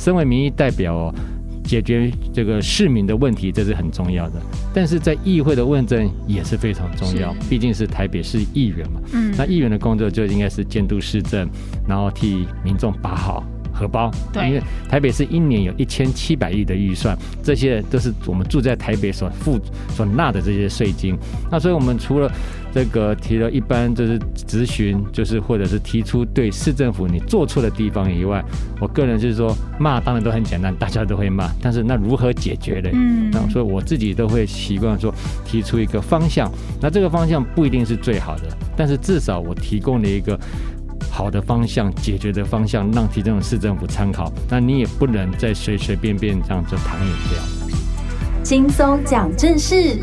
身为民意代表哦，解决这个市民的问题，这是很重要的。但是在议会的问政也是非常重要，毕竟是台北市议员嘛。嗯，那议员的工作就应该是监督市政，然后替民众把好荷包。对，因为台北市一年有一千七百亿的预算，这些都是我们住在台北所付所纳的这些税金。那所以我们除了这个提了一般就是咨询，就是或者是提出对市政府你做错的地方以外，我个人就是说骂当然都很简单，大家都会骂，但是那如何解决呢？嗯，那所以我自己都会习惯说提出一个方向，那这个方向不一定是最好的，但是至少我提供了一个好的方向，解决的方向，让提这市政府参考。那你也不能再随随便便这样就躺赢掉。轻松讲正事。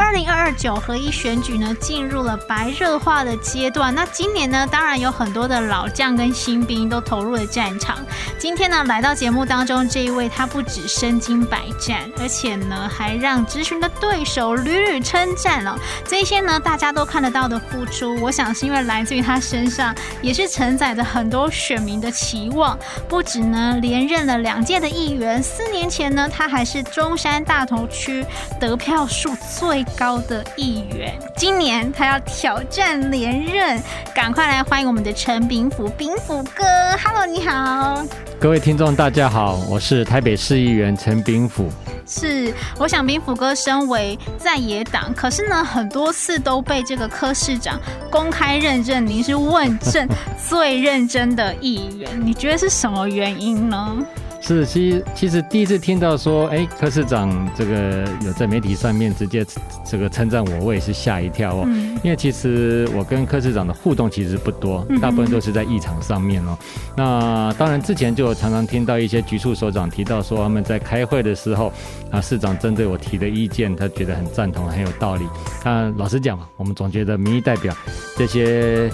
二零二二九合一选举呢，进入了白热化的阶段。那今年呢，当然有很多的老将跟新兵都投入了战场。今天呢，来到节目当中这一位，他不止身经百战，而且呢，还让质询的对手屡屡称赞了。这些呢，大家都看得到的付出，我想是因为来自于他身上，也是承载着很多选民的期望。不止呢，连任了两届的议员，四年前呢，他还是中山大同区得票数最高的议员，今年他要挑战连任，赶快来欢迎我们的陈炳甫，炳甫哥，Hello，你好，各位听众大家好，我是台北市议员陈炳甫。是，我想炳甫哥身为在野党，可是呢，很多次都被这个柯市长公开认证您是问政 最认真的议员，你觉得是什么原因呢？是，其实其实第一次听到说，哎，柯市长这个有在媒体上面直接这个称赞我，我也是吓一跳哦。嗯、因为其实我跟柯市长的互动其实不多，大部分都是在议场上面哦。嗯、那当然之前就常常听到一些局处首长提到说，他们在开会的时候，啊，市长针对我提的意见，他觉得很赞同，很有道理。但老实讲嘛，我们总觉得民意代表这些。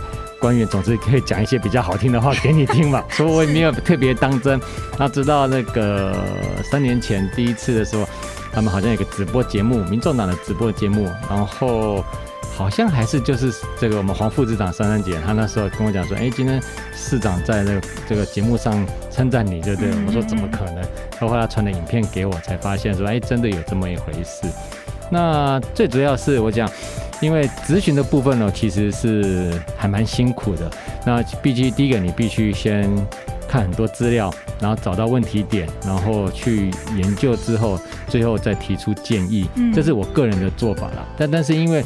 官员总是可以讲一些比较好听的话给你听嘛，所以我也没有特别当真。那直到那个三年前第一次的时候，他们好像有个直播节目，民众党的直播节目，然后好像还是就是这个我们黄副市长珊珊姐，她那时候跟我讲说，哎，今天市长在那个这个节目上称赞你，对不对？我说怎么可能？后来他传了影片给我，才发现说，哎，真的有这么一回事。那最主要是我讲。因为咨询的部分呢，其实是还蛮辛苦的。那毕竟第一个，你必须先看很多资料，然后找到问题点，然后去研究之后，最后再提出建议。这是我个人的做法啦。但但是因为。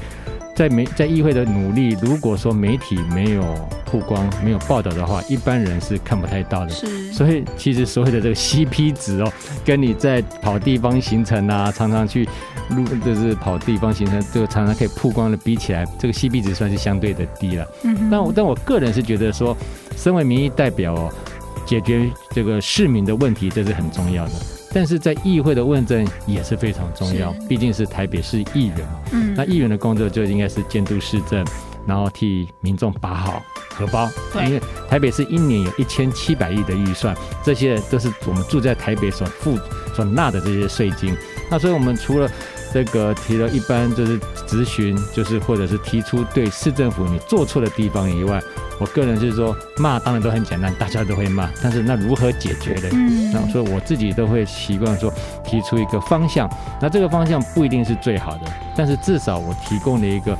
在媒在议会的努力，如果说媒体没有曝光、没有报道的话，一般人是看不太到的。是，所以其实所谓的这个 CP 值哦，跟你在跑地方行程啊，常常去路就是跑地方行程，这个常常可以曝光的比起来，这个 CP 值算是相对的低了。嗯哼，但我但我个人是觉得说，身为民意代表哦，解决这个市民的问题，这是很重要的。但是在议会的问政也是非常重要，毕竟是台北市议员嘛。嗯，那议员的工作就应该是监督市政，然后替民众把好荷包。对，因为台北市一年有一千七百亿的预算，这些都是我们住在台北所付所纳的这些税金。那所以我们除了这个提了一般就是咨询，就是或者是提出对市政府你做错的地方以外。我个人就是说，骂当然都很简单，大家都会骂，但是那如何解决的？嗯，那所以我自己都会习惯说，提出一个方向，那这个方向不一定是最好的，但是至少我提供了一个。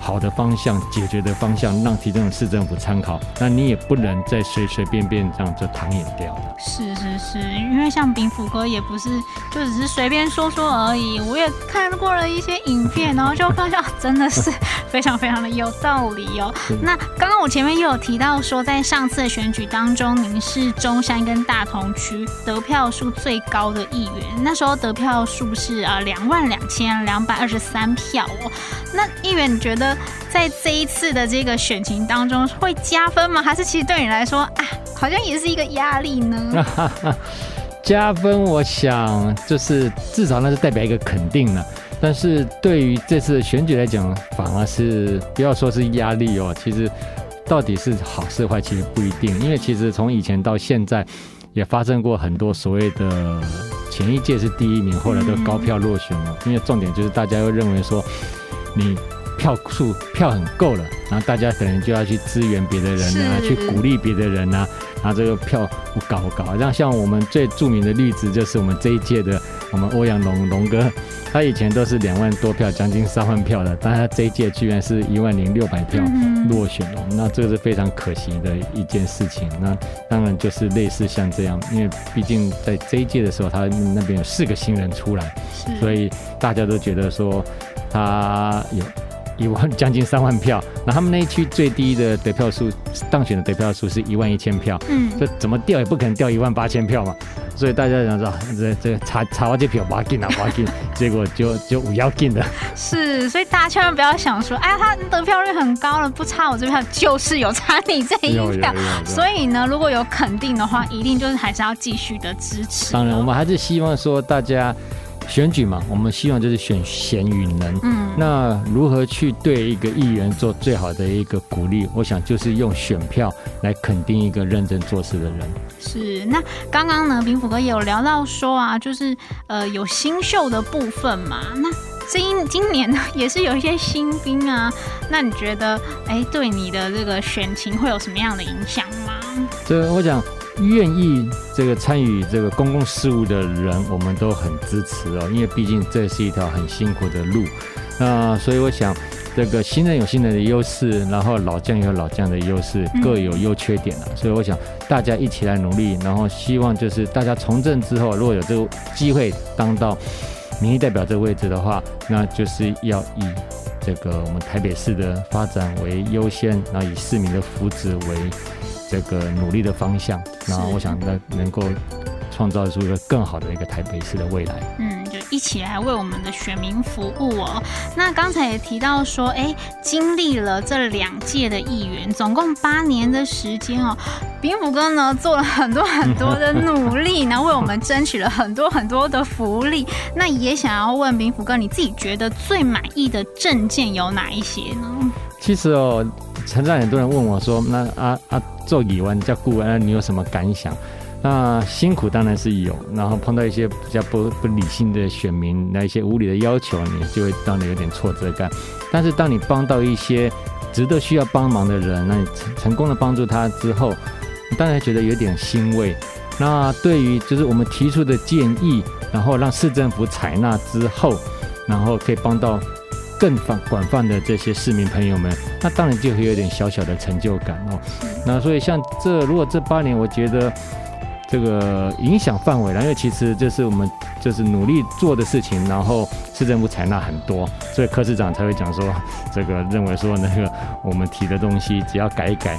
好的方向，解决的方向，让提振市政府参考。那你也不能再随随便便这样就躺赢掉了。是是是，因为像炳福哥也不是就只是随便说说而已。我也看过了一些影片，然后就发现真的是非常非常的有道理哦。那刚刚我前面又有提到说，在上次的选举当中，您是中山跟大同区得票数最高的议员，那时候得票数是啊两万两千两百二十三票哦。那议员，你觉得在这一次的这个选情当中会加分吗？还是其实对你来说啊，好像也是一个压力呢？加分，我想就是至少那是代表一个肯定了。但是对于这次选举来讲，反而是不要说是压力哦，其实到底是好是坏，其实不一定。因为其实从以前到现在，也发生过很多所谓的前一届是第一名，后来都高票落选了。因为重点就是大家又认为说。你票数票很够了，然后大家可能就要去支援别的人啊，去鼓励别的人啊，然后这个票不搞不搞。像像我们最著名的例子就是我们这一届的我们欧阳龙龙哥，他以前都是两万多票，将近三万票的，但他这一届居然是一万零六百票落选了，那这个是非常可惜的一件事情。那当然就是类似像这样，因为毕竟在这一届的时候，他那边有四个新人出来，所以大家都觉得说他有。一万将近三万票，那他们那一区最低的得票数，当选的得票数是一万一千票，嗯，这怎么掉也不可能掉一万八千票嘛，所以大家想说，这这查查完这票，把进啊，把进，结果就就五要进的。是，所以大家千万不要想说，哎呀，他得票率很高了，不差我这票，就是有差你这一票。所以呢，如果有肯定的话，一定就是还是要继续的支持。当然，我们还是希望说大家。选举嘛，我们希望就是选贤与能。嗯，那如何去对一个议员做最好的一个鼓励？我想就是用选票来肯定一个认真做事的人。是。那刚刚呢，平福哥也有聊到说啊，就是呃有新秀的部分嘛。那今今年呢，也是有一些新兵啊。那你觉得，哎，对你的这个选情会有什么样的影响吗？这我讲。愿意这个参与这个公共事务的人，我们都很支持哦，因为毕竟这是一条很辛苦的路。那所以我想，这个新人有新人的优势，然后老将有老将的优势，各有优缺点啊。所以我想大家一起来努力，然后希望就是大家从政之后，如果有这个机会当到民意代表这个位置的话，那就是要以这个我们台北市的发展为优先，然后以市民的福祉为。这个努力的方向，然后我想能能够创造出一个更好的一个台北市的未来。嗯，就一起来为我们的选民服务哦。那刚才也提到说，哎，经历了这两届的议员，总共八年的时间哦。炳甫哥呢做了很多很多的努力，然后为我们争取了很多很多的福利。那也想要问炳甫哥，你自己觉得最满意的证件有哪一些呢？其实哦。常常很多人问我说：“那啊啊，做议员叫顾问，那你有什么感想？”那辛苦当然是有，然后碰到一些比较不不理性的选民，那一些无理的要求，你就会当你有点挫折感。但是当你帮到一些值得需要帮忙的人，那你成成功的帮助他之后，你当然觉得有点欣慰。那对于就是我们提出的建议，然后让市政府采纳之后，然后可以帮到。更广广泛的这些市民朋友们，那当然就会有点小小的成就感哦。那所以像这，如果这八年，我觉得这个影响范围，因为其实这是我们就是努力做的事情，然后市政府采纳很多，所以柯市长才会讲说，这个认为说那个我们提的东西只要改一改，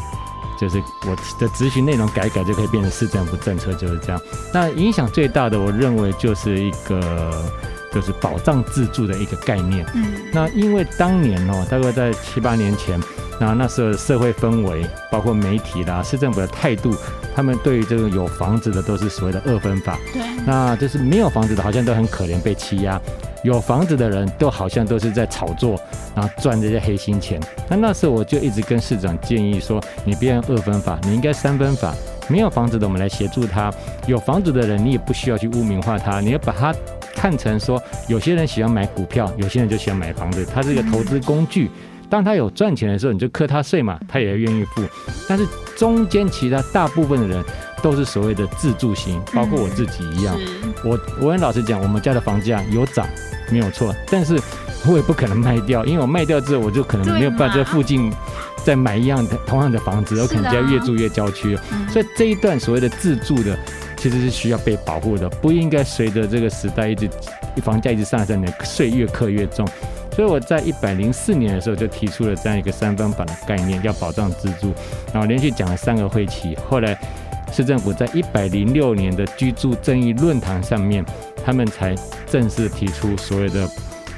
就是我的咨询内容改一改就可以变成市政府政策，就是这样。那影响最大的，我认为就是一个。就是保障自住的一个概念。嗯，那因为当年哦，大概在七八年前，那那时候社会氛围，包括媒体啦、市政府的态度，他们对于这个有房子的都是所谓的二分法。对，那就是没有房子的，好像都很可怜被欺压；有房子的人都好像都是在炒作，然后赚这些黑心钱。那那时候我就一直跟市长建议说，你别用二分法，你应该三分法。没有房子的，我们来协助他；有房子的人，你也不需要去污名化他，你要把他。看成说，有些人喜欢买股票，有些人就喜欢买房子，它是一个投资工具。当他有赚钱的时候，你就课他税嘛，他也愿意付。但是中间其他大部分的人都是所谓的自住型，包括我自己一样。我我跟老实讲，我们家的房价有涨，没有错，但是我也不可能卖掉，因为我卖掉之后，我就可能没有办法在附近再买一样的同样的房子，我可能就要越住越郊区。所以这一段所谓的自住的。其实是需要被保护的，不应该随着这个时代一直房价一直上升，的税越课越重。所以我在一百零四年的时候就提出了这样一个三分法的概念，要保障自住，然后连续讲了三个会期。后来市政府在一百零六年的居住正义论坛上面，他们才正式提出所谓的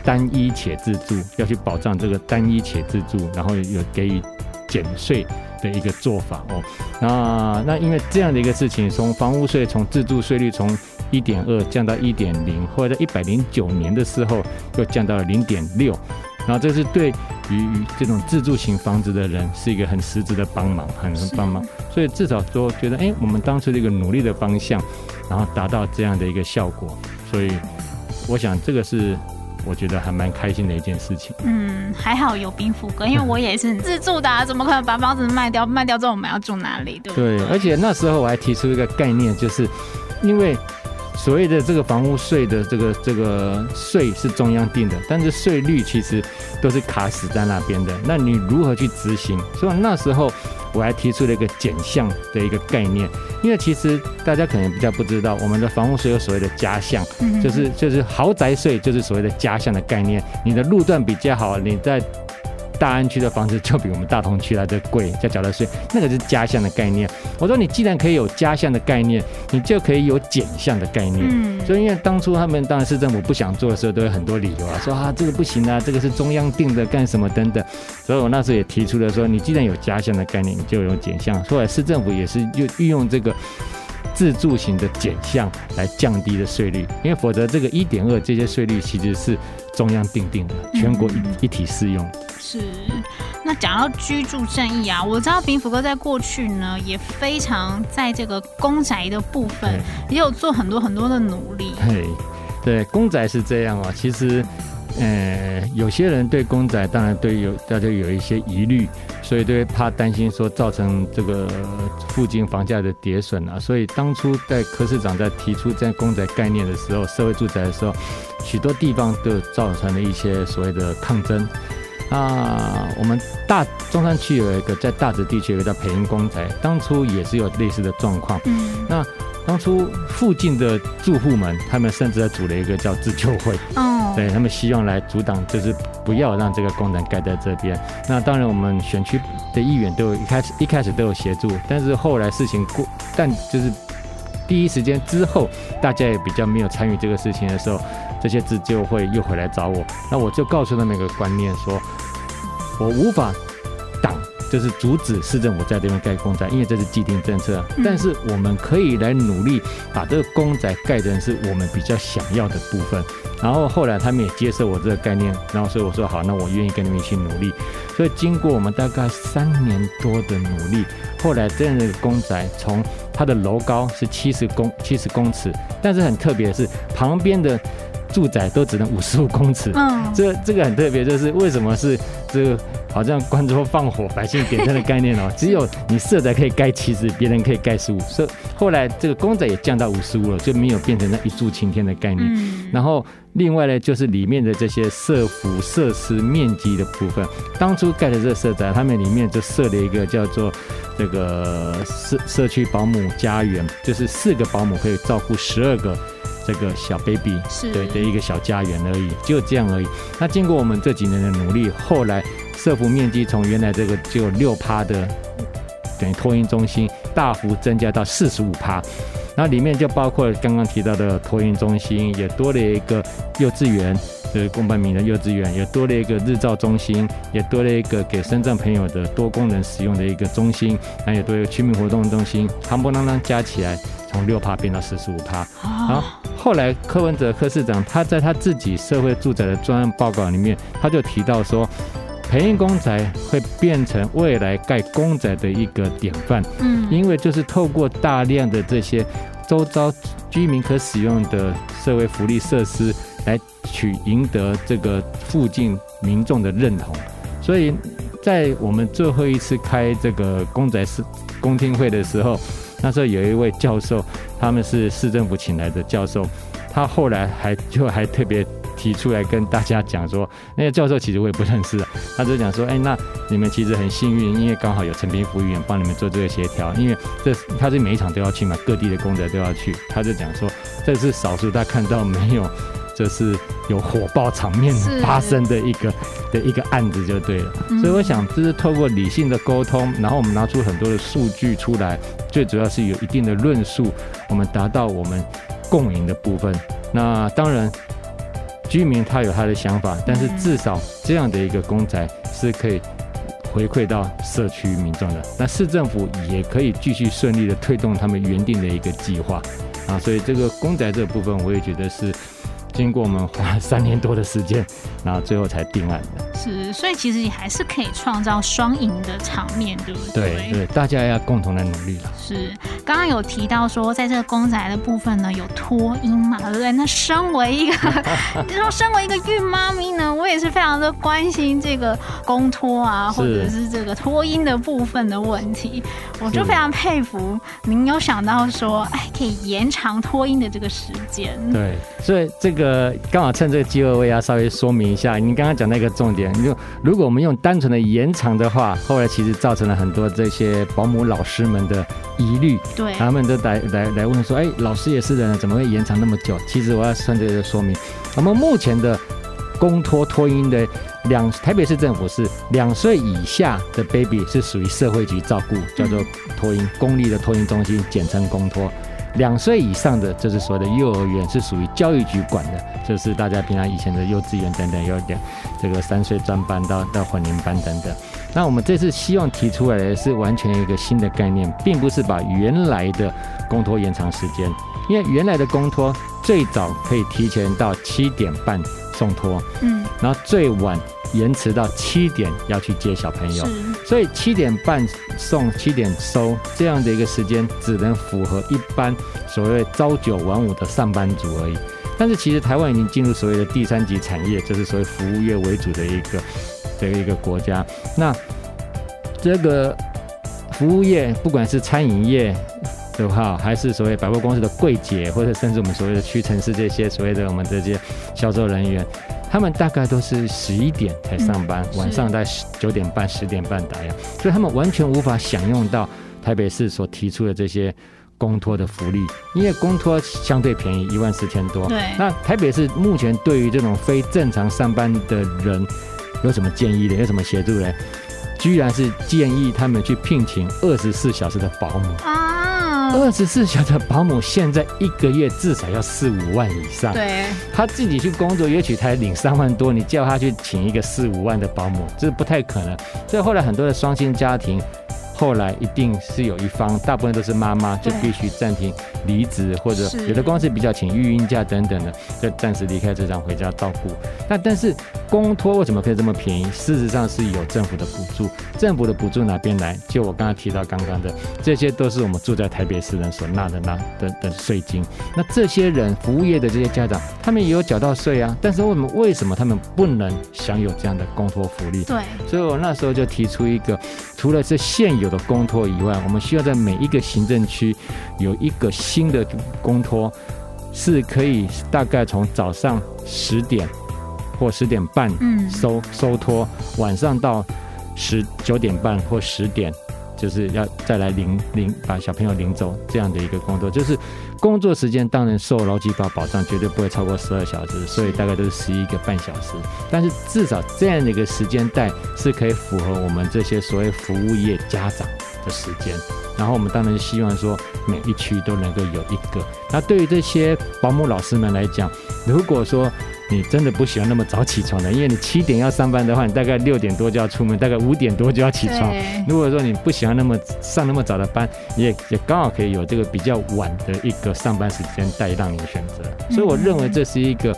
单一且自住，要去保障这个单一且自住，然后有给予减税。的一个做法哦，那那因为这样的一个事情，从房屋税从自住税率从一点二降到一点零，或者在一百零九年的时候又降到了零点六，然后这是对于这种自住型房子的人是一个很实质的帮忙，很能帮忙，所以至少说觉得哎，我们当初这个努力的方向，然后达到这样的一个效果，所以我想这个是我觉得还蛮开心的一件事情。嗯，还好有兵符哥，因为我也是自住的，啊，怎么可能把房子卖掉？卖掉之后我们要住哪里？对不对？对，而且那时候我还提出一个概念，就是因为。所谓的这个房屋税的这个这个税是中央定的，但是税率其实都是卡死在那边的。那你如何去执行？所以那时候我还提出了一个减项的一个概念，因为其实大家可能比较不知道，我们的房屋税有所谓的加项，就是就是豪宅税就是所谓的加项的概念。你的路段比较好，你在。大安区的房子就比我们大同区来的贵，要缴的税，那个是家项的概念。我说你既然可以有家项的概念，你就可以有减项的概念。嗯，所以因为当初他们当然市政府不想做的时候，都有很多理由啊，说啊这个不行啊，这个是中央定的，干什么等等。所以我那时候也提出了说，你既然有家项的概念，你就有减项。后来市政府也是就运用这个自住型的减项来降低的税率，因为否则这个一点二这些税率其实是中央定定的，全国一一体适用。是，那讲到居住正义啊，我知道平福哥在过去呢也非常在这个公宅的部分也有做很多很多的努力。嘿，对，公宅是这样啊，其实，呃，有些人对公仔当然对有大家有一些疑虑，所以都会怕担心说造成这个附近房价的跌损啊，所以当初在柯市长在提出这样公仔概念的时候，社会住宅的时候，许多地方都造成了一些所谓的抗争。那我们大中山区有一个在大直地区有一个叫培英公宅，当初也是有类似的状况。嗯，那当初附近的住户们，他们甚至还组了一个叫自救会。哦，对他们希望来阻挡，就是不要让这个公宅盖在这边。那当然，我们选区的议员都有一开始一开始都有协助，但是后来事情过，但就是第一时间之后，大家也比较没有参与这个事情的时候，这些字就会又回来找我，那我就告诉他们一个观念说。我无法挡，就是阻止市政府在这边盖公宅，因为这是既定政策。但是我们可以来努力把这个公宅盖成是我们比较想要的部分。然后后来他们也接受我这个概念，然后所以我说好，那我愿意跟你们一起努力。所以经过我们大概三年多的努力，后来这样的公宅从它的楼高是七十公七十公尺，但是很特别的是旁边的。住宅都只能五十五公尺，嗯，这这个很特别，就是为什么是这个好像关中放火，百姓点灯的概念哦，只有你社宅可以盖七十，别人可以盖十五，所以后来这个公宅也降到五十五了，就没有变成那一柱擎天的概念。然后另外呢，就是里面的这些社福设施面积的部分，当初盖的这个社宅，他们里面就设了一个叫做这个社社区保姆家园，就是四个保姆可以照顾十二个。这个小 baby 是对的一个小家园而已，就这样而已。那经过我们这几年的努力，后来社服面积从原来这个只有六趴的等于托运中心，大幅增加到四十五趴。那里面就包括刚刚提到的托运中心，也多了一个幼稚园，就是公办民的幼稚园，也多了一个日照中心，也多了一个给深圳朋友的多功能使用的一个中心，那也多一个居民活动中心，夯不啷当加起来从六趴变到四十五趴。好。后来柯文哲柯市长他在他自己社会住宅的专案报告里面，他就提到说，培英公宅会变成未来盖公宅的一个典范。嗯，因为就是透过大量的这些周遭居民可使用的社会福利设施，来取赢得这个附近民众的认同。所以在我们最后一次开这个公宅是公听会的时候。那时候有一位教授，他们是市政府请来的教授，他后来还就还特别提出来跟大家讲说，那个教授其实我也不认识，他就讲说，哎，那你们其实很幸运，因为刚好有陈炳福议员帮你们做这个协调，因为这他是每一场都要去嘛，各地的公宅都要去，他就讲说，这是少数他看到没有。这是有火爆场面发生的一个的一个案子就对了，所以我想这是透过理性的沟通，然后我们拿出很多的数据出来，最主要是有一定的论述，我们达到我们共赢的部分。那当然，居民他有他的想法，但是至少这样的一个公宅是可以回馈到社区民众的。那市政府也可以继续顺利的推动他们原定的一个计划啊，所以这个公宅这个部分，我也觉得是。经过我们花了三年多的时间，然后最后才定案的。是，所以其实你还是可以创造双赢的场面，对不对？对对，大家要共同来努力了。是，刚刚有提到说，在这个公仔的部分呢，有脱音嘛，对不对？那身为一个，就说身为一个孕妈咪呢，我也是非常的关心这个公托啊，或者是这个脱音的部分的问题。我就非常佩服您有想到说，哎，可以延长脱音的这个时间。对，所以这个刚好趁这个机会，我也要稍微说明一下，您刚刚讲那个重点，就如果我们用单纯的延长的话，后来其实造成了很多这些保姆老师们的疑虑，对，他们都来来来问说，哎，老师也是人，怎么会延长那么久？其实我要趁这个说明，我们目前的公托托婴的两，台北市政府是两岁以下的 baby 是属于社会局照顾，叫做托婴公立的托婴中心，简称公托。两岁以上的就是所谓的幼儿园，是属于教育局管的，就是大家平常以前的幼稚园等等，有点这个三岁专班到到混龄班等等。那我们这次希望提出来的是完全一个新的概念，并不是把原来的公托延长时间，因为原来的公托最早可以提前到七点半送托，嗯，然后最晚。延迟到七点要去接小朋友，所以七点半送，七点收这样的一个时间，只能符合一般所谓朝九晚五的上班族而已。但是其实台湾已经进入所谓的第三级产业，就是所谓服务业为主的一个的一个国家。那这个服务业，不管是餐饮业的话，还是所谓百货公司的柜姐，或者甚至我们所谓的屈臣氏这些所谓的我们这些销售人员。他们大概都是十一点才上班，嗯、晚上在九点半、十点半打烊，所以他们完全无法享用到台北市所提出的这些公托的福利，因为公托相对便宜，一万四千多。对。那台北市目前对于这种非正常上班的人有什么建议的？有什么协助呢？居然是建议他们去聘请二十四小时的保姆。啊二十四小时的保姆现在一个月至少要四五万以上，对，他自己去工作也许才领三万多，你叫他去请一个四五万的保姆，这不太可能。所以后来很多的双薪家庭。后来一定是有一方，大部分都是妈妈，就必须暂停离职，或者有的公司比较请育婴假等等的，就暂时离开职场回家照顾。那但是公托为什么可以这么便宜？事实上是有政府的补助，政府的补助哪边来？就我刚刚提到刚刚的，这些都是我们住在台北市人所纳的纳的的税金。那这些人服务业的这些家长，他们也有缴到税啊，但是为什么为什么他们不能享有这样的公托福利？对，所以我那时候就提出一个，除了是现有的公托以外，我们需要在每一个行政区有一个新的公托，是可以大概从早上十点或十点半收收托，晚上到十九点半或十点，就是要再来领领把小朋友领走这样的一个工作，就是工作时间当然受劳基法保障，绝对不会超过十二小时，所以大概都是十一个半小时。但是至少这样的一个时间带是可以符合我们这些所谓服务业家长的时间。然后我们当然希望说每一区都能够有一个。那对于这些保姆老师们来讲，如果说你真的不喜欢那么早起床的，因为你七点要上班的话，你大概六点多就要出门，大概五点多就要起床。如果说你不喜欢那么上那么早的班，也也刚好可以有这个比较晚的一个上班时间带让你选择。所以我认为这是一个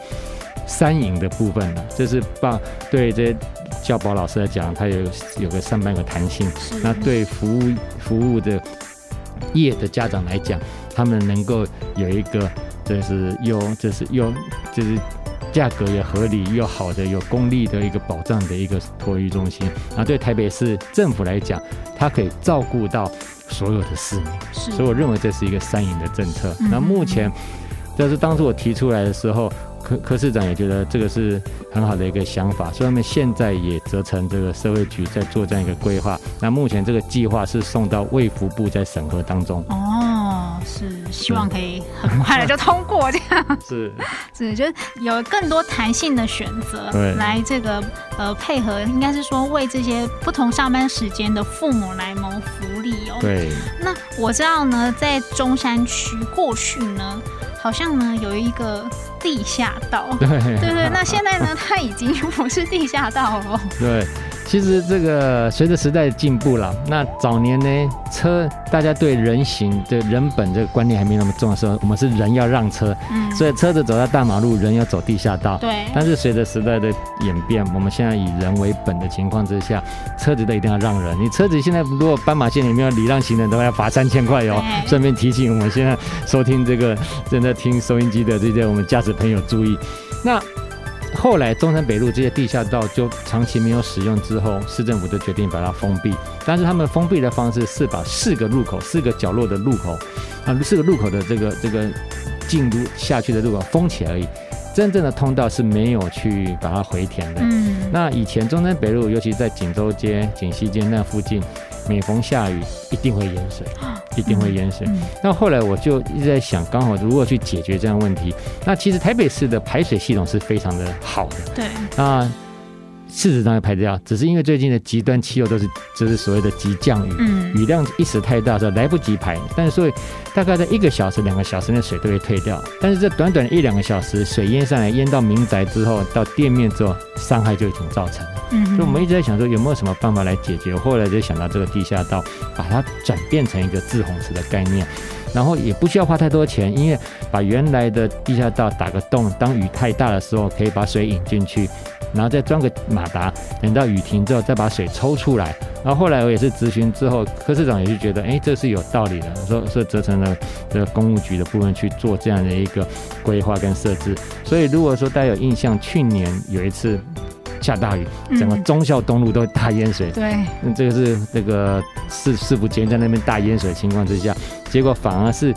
三赢的部分，这是把对这些教保老师来讲，他有有个上班的弹性；那对服务服务的业的家长来讲，他们能够有一个就是又就是又就是。价格也合理又好的有公立的一个保障的一个托育中心，那对台北市政府来讲，它可以照顾到所有的市民，所以我认为这是一个三赢的政策。那目前，这是当初我提出来的时候，柯柯市长也觉得这个是很好的一个想法，所以他们现在也责成这个社会局在做这样一个规划。那目前这个计划是送到卫福部在审核当中。哦，是希望可以很快的就通过这样。是是，就是有更多弹性的选择，来这个呃配合，应该是说为这些不同上班时间的父母来谋福利哦。对。那我知道呢，在中山区过去呢。好像呢有一个地下道，对。对对，那现在呢它已经不是地下道了。对，其实这个随着时代的进步了，那早年呢，车大家对人行的人本这个观念还没那么重的时候，我们是人要让车，嗯，所以车子走在大马路，人要走地下道。对。但是随着时代的演变，我们现在以人为本的情况之下，车子都一定要让人。你车子现在如果斑马线里面有礼让行人，都要罚三千块哟。顺便提醒我们现在收听这个正在听收音机的这些我们驾驶朋友注意。那。后来中山北路这些地下道就长期没有使用之后，市政府就决定把它封闭。但是他们封闭的方式是把四个路口、四个角落的路口啊，四个路口的这个这个进入下去的路口封起而已。真正的通道是没有去把它回填的。嗯。那以前中山北路，尤其在锦州街、锦西街那附近，每逢下雨一定会淹水。一定会淹水。那后来我就一直在想，刚好如何去解决这样的问题。那其实台北市的排水系统是非常的好的。对。那事实上也排得掉，只是因为最近的极端气候都是就是所谓的急降雨，嗯，雨量一时太大的时候来不及排。但是所以大概在一个小时、两个小时内水都会退掉。但是这短短一两个小时，水淹上来，淹到民宅之后，到店面之后，伤害就已经造成了。嗯，所以我们一直在想说有没有什么办法来解决。后来就想到这个地下道，把它转变成一个自洪池的概念，然后也不需要花太多钱，因为把原来的地下道打个洞，当雨太大的时候可以把水引进去，然后再装个马达，等到雨停之后再把水抽出来。然后后来我也是咨询之后，柯市长也是觉得，哎，这是有道理的，说是责成了这个公务局的部分去做这样的一个规划跟设置。所以如果说大家有印象，去年有一次。下大雨，整个忠孝东路都大淹水。对、嗯，那这个是那个市市府前在那边大淹水的情况之下，结果反而是。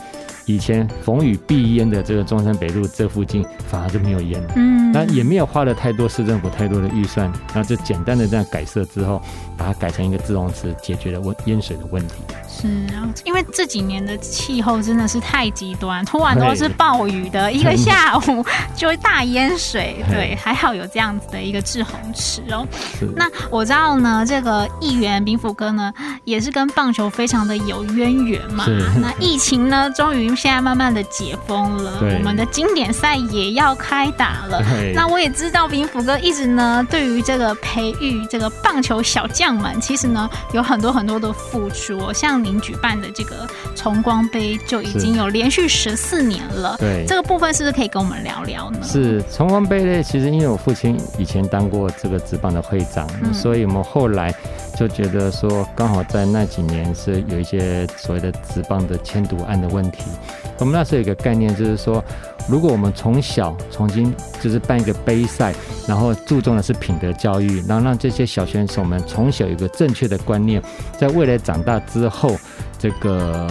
以前逢雨必淹的这个中山北路这附近反而就没有淹，嗯，那也没有花了太多市政府太多的预算，然后就简单的这样改设之后，把它改成一个滞洪池，解决了问淹水的问题。是啊，因为这几年的气候真的是太极端，突然都是暴雨的，一个下午就会大淹水。对，还好有这样子的一个滞洪池哦。那我知道呢，这个议员炳甫哥呢，也是跟棒球非常的有渊源嘛。那疫情呢，终于。现在慢慢的解封了，我们的经典赛也要开打了。那我也知道炳甫哥一直呢，对于这个培育这个棒球小将们，其实呢有很多很多的付出。像您举办的这个崇光杯，就已经有连续十四年了。对，这个部分是不是可以跟我们聊聊呢？是崇光杯呢，其实因为我父亲以前当过这个职棒的会长，嗯，所以我们后来就觉得说，刚好在那几年是有一些所谓的纸棒的迁读案的问题。我们那时候有一个概念，就是说，如果我们从小重新就是办一个杯赛，然后注重的是品德教育，然后让这些小选手们从小有一个正确的观念，在未来长大之后，这个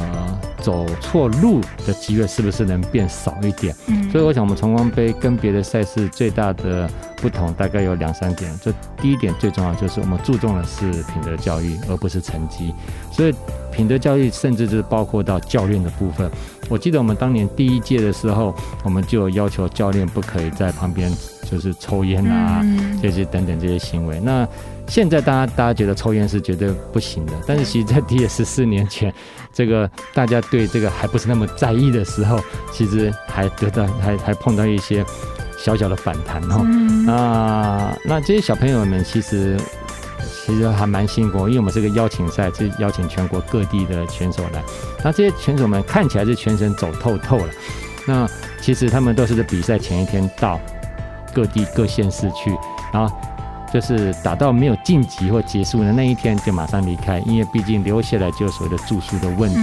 走错路的机会是不是能变少一点？嗯，所以我想，我们崇光杯跟别的赛事最大的不同，大概有两三点。这第一点最重要，就是我们注重的是品德教育，而不是成绩。所以品德教育甚至就是包括到教练的部分。我记得我们当年第一届的时候，我们就要求教练不可以在旁边就是抽烟啊，这些等等这些行为。那现在大家大家觉得抽烟是绝对不行的，但是其实，在第十四年前，这个大家对这个还不是那么在意的时候，其实还得到 还还碰到一些小小的反弹哦。啊，那这些小朋友们其实。其实还蛮辛苦，因为我们是个邀请赛，是邀请全国各地的选手来。那这些选手们看起来是全程走透透了，那其实他们都是在比赛前一天到各地各县市去，然后就是打到没有晋级或结束的那一天就马上离开，因为毕竟留下来就有所谓的住宿的问题。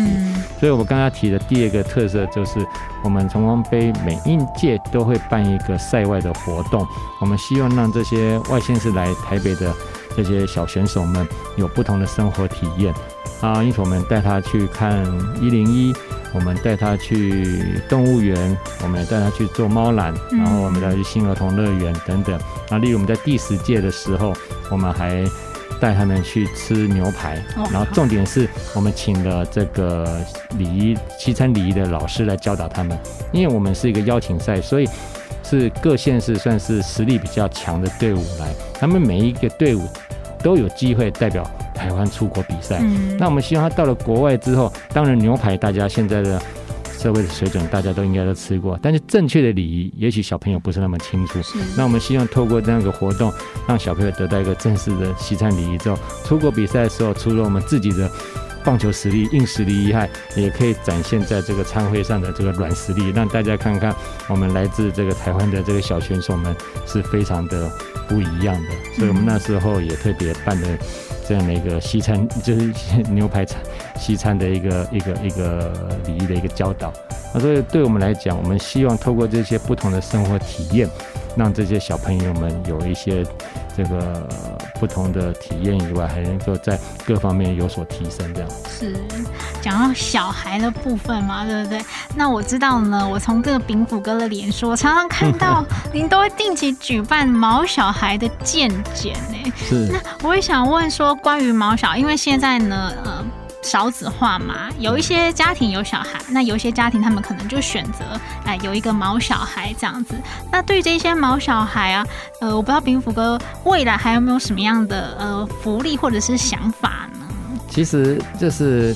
所以我刚刚提的第二个特色就是，我们崇光杯每一届都会办一个赛外的活动，我们希望让这些外县市来台北的。这些小选手们有不同的生活体验啊，因此我们带他去看一零一，我们带他去动物园，我们也带他去做猫缆，然后我们带他去新儿童乐园等等。那，例如我们在第十届的时候，我们还带他们去吃牛排，然后重点是我们请了这个礼仪西餐礼仪的老师来教导他们，因为我们是一个邀请赛，所以。是各县市算是实力比较强的队伍来，他们每一个队伍都有机会代表台湾出国比赛。嗯。那我们希望他到了国外之后，当然牛排大家现在的社会的水准，大家都应该都吃过。但是正确的礼仪，也许小朋友不是那么清楚。那我们希望透过这样一个活动，让小朋友得到一个正式的西餐礼仪之后，出国比赛的时候，除了我们自己的棒球实力、硬实力以外，也可以展现在这个餐会上的这个软实力，让大家看看我们来自这个台湾的这个小选手们是非常的不一样的。所以我们那时候也特别办了。这样的一个西餐，就是牛排餐西餐的一个一个一个礼仪的一个教导。那所以对我们来讲，我们希望透过这些不同的生活体验，让这些小朋友们有一些这个不同的体验以外，还能够在各方面有所提升。这样是讲到小孩的部分嘛，对不对？那我知道呢，我从这个饼谷哥的脸书，我常常看到 您都会定期举办毛小孩的见解呢。是。那我也想问说，关于毛小孩，因为现在呢，呃。少子化嘛，有一些家庭有小孩，那有一些家庭他们可能就选择哎有一个毛小孩这样子。那对于这些毛小孩啊，呃，我不知道秉辅哥未来还有没有什么样的呃福利或者是想法呢？其实这是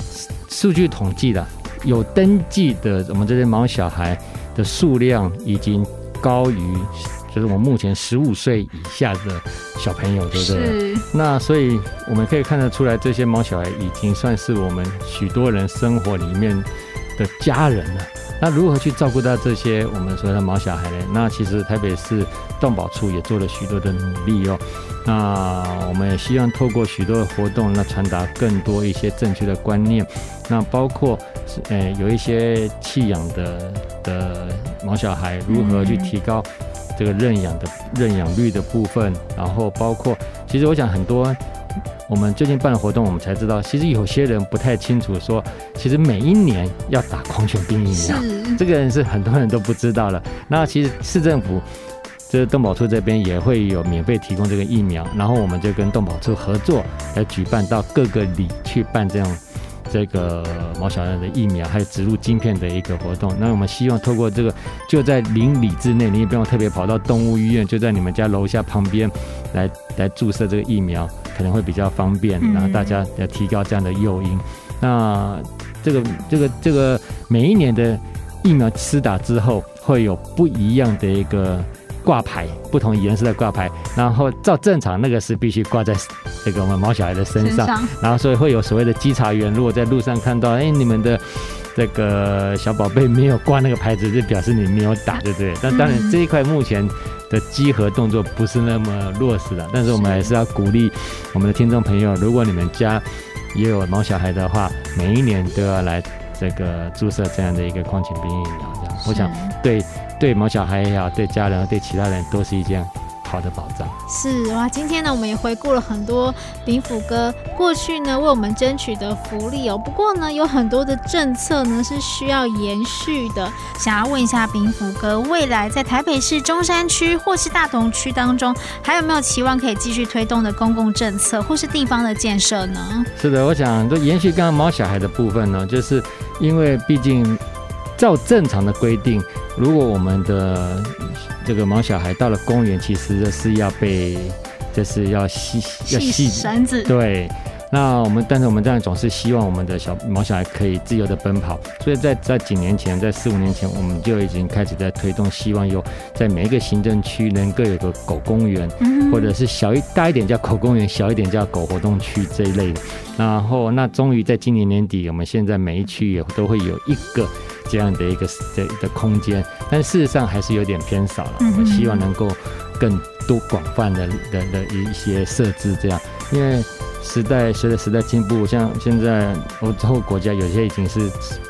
数据统计的，有登记的我们这些毛小孩的数量已经高于。就是我们目前十五岁以下的小朋友，对不对？那所以我们可以看得出来，这些毛小孩已经算是我们许多人生活里面的家人了。那如何去照顾到这些我们所谓的毛小孩呢？那其实台北市动保处也做了许多的努力哦。那我们也希望透过许多的活动，那传达更多一些正确的观念。那包括是呃有一些弃养的的毛小孩，如何去提高。这个认养的认养率的部分，然后包括，其实我想很多，我们最近办的活动，我们才知道，其实有些人不太清楚，说其实每一年要打狂犬病疫苗，这个人是很多人都不知道了。那其实市政府，就是动保处这边也会有免费提供这个疫苗，然后我们就跟动保处合作来举办到各个里去办这样。这个毛小孩的疫苗，还有植入晶片的一个活动，那我们希望透过这个，就在邻里之内，你也不用特别跑到动物医院，就在你们家楼下旁边来来注射这个疫苗，可能会比较方便，然后大家要提高这样的诱因。那这个这个这个每一年的疫苗施打之后，会有不一样的一个。挂牌，不同颜色的挂牌，然后照正常那个是必须挂在这个我们毛小孩的身上，身上然后所以会有所谓的稽查员，如果在路上看到，哎，你们的这个小宝贝没有挂那个牌子，就表示你没有打，对不对？但当然这一块目前的稽核动作不是那么落实的，但是我们还是要鼓励我们的听众朋友，如果你们家也有毛小孩的话，每一年都要来这个注射这样的一个狂犬病疫苗，这样，我想对。对毛小孩也好，对家人、对其他人都是一件好的保障。是哇，今天呢，我们也回顾了很多林府哥过去呢为我们争取的福利哦。不过呢，有很多的政策呢是需要延续的。想要问一下林府哥，未来在台北市中山区或是大同区当中，还有没有期望可以继续推动的公共政策或是地方的建设呢？是的，我想都延续刚刚毛小孩的部分呢，就是因为毕竟照正常的规定。如果我们的这个毛小孩到了公园，其实是要被，就是要系要系绳子。对，那我们但是我们这样总是希望我们的小毛小孩可以自由的奔跑，所以在在几年前，在四五年前，我们就已经开始在推动，希望有在每一个行政区能够有个狗公园，或者是小一大一点叫狗公园，小一点叫狗活动区这一类的。然后那终于在今年年底，我们现在每一区也都会有一个。这样的一个的的空间，但事实上还是有点偏少了。我们希望能够更多广泛的的的一些设置，这样，因为时代随着时代进步，像现在欧洲国家有些已经是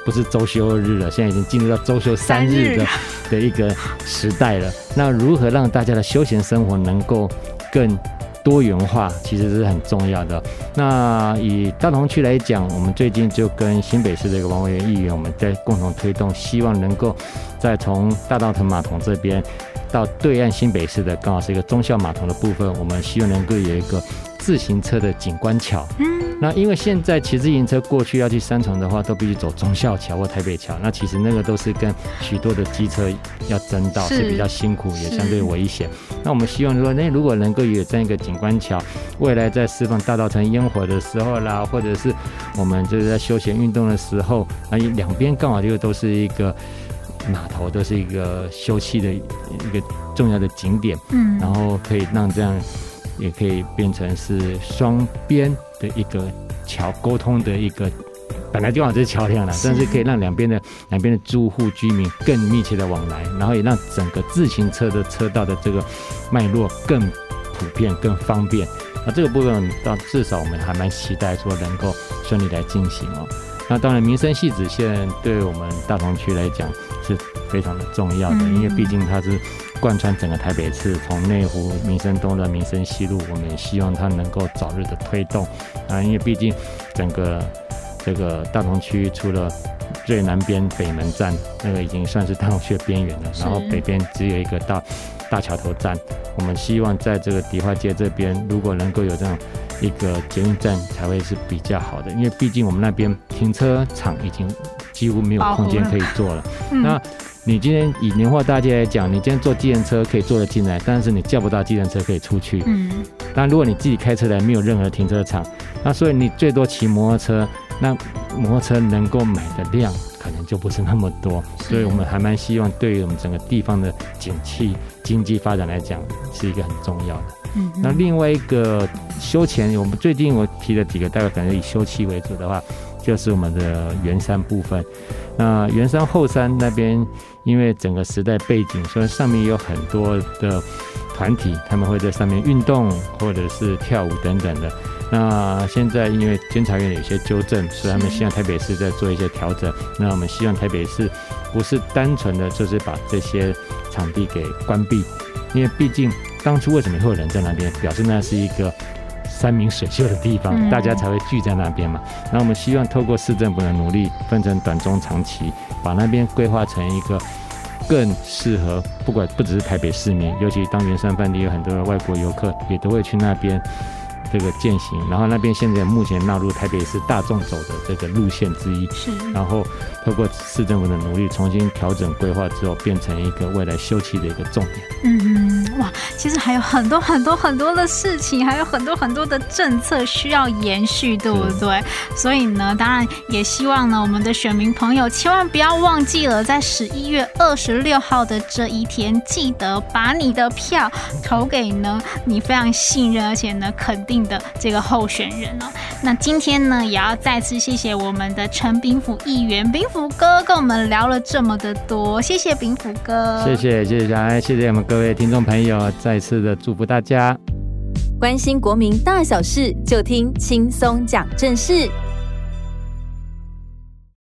不是周休日了，现在已经进入到周休三日的的一个时代了。那如何让大家的休闲生活能够更多元化其实是很重要的。那以大同区来讲，我们最近就跟新北市的一个王委员议员，我们在共同推动，希望能够再从大道城码头这边到对岸新北市的，刚好是一个忠孝码头的部分，我们希望能够有一个自行车的景观桥。嗯。那因为现在骑自行车过去要去三重的话，都必须走忠孝桥或台北桥。那其实那个都是跟许多的机车要争道，是比较辛苦，也相对危险。那我们希望说，那如果能够有这样一个景观桥，未来在释放大稻埕烟火的时候啦，或者是我们就是在休闲运动的时候，那两边刚好就都是一个。码头都是一个休憩的一个重要的景点，嗯，然后可以让这样，也可以变成是双边的一个桥沟通的一个，本来就往这桥梁了，但是可以让两边的两边的住户居民更密切的往来，然后也让整个自行车的车道的这个脉络更普遍、更方便。那这个部分到至少我们还蛮期待说能够顺利来进行哦。那当然，民生系子线对我们大同区来讲是非常的重要的，因为毕竟它是贯穿整个台北市，从内湖民生东路、民生西路，我们也希望它能够早日的推动。啊，因为毕竟整个这个大同区除了最南边北门站那个已经算是大同区的边缘了，然后北边只有一个大大桥头站，我们希望在这个迪化街这边，如果能够有这样。一个捷运站才会是比较好的，因为毕竟我们那边停车场已经几乎没有空间可以坐了。嗯、那你今天以年货大街来讲，你今天坐计程车可以坐得进来，但是你叫不到计程车可以出去。嗯。但如果你自己开车来，没有任何停车场，那所以你最多骑摩托车，那摩托车能够买的量可能就不是那么多。所以我们还蛮希望，对于我们整个地方的景气、经济发展来讲，是一个很重要的。嗯，那另外一个休闲，我们最近我提了几个，大概可能以休憩为主的话，就是我们的圆山部分。那圆山后山那边，因为整个时代背景，所以上面有很多的团体，他们会在上面运动或者是跳舞等等的。那现在因为监察院有些纠正，所以他们希望台北市在做一些调整。那我们希望台北市不是单纯的就是把这些场地给关闭，因为毕竟。当初为什么会有人在那边？表示那是一个山明水秀的地方，大家才会聚在那边嘛。那我们希望透过市政府的努力，分成短、中、长期，把那边规划成一个更适合，不管不只是台北市民，尤其当圆山饭店有很多的外国游客，也都会去那边。这个践行，然后那边现在目前纳入台北市大众走的这个路线之一，是。然后透过市政府的努力，重新调整规划之后，变成一个未来休憩的一个重点。嗯，哇，其实还有很多很多很多的事情，还有很多很多的政策需要延续，对不对？所以呢，当然也希望呢，我们的选民朋友千万不要忘记了，在十一月二十六号的这一天，记得把你的票投给呢你非常信任而且呢肯定的这个候选人哦，那今天呢，也要再次谢谢我们的陈炳福议员，炳福哥跟我们聊了这么的多，谢谢炳福哥，谢谢谢谢，来谢谢我们各位听众朋友，再次的祝福大家，关心国民大小事，就听轻松讲正事。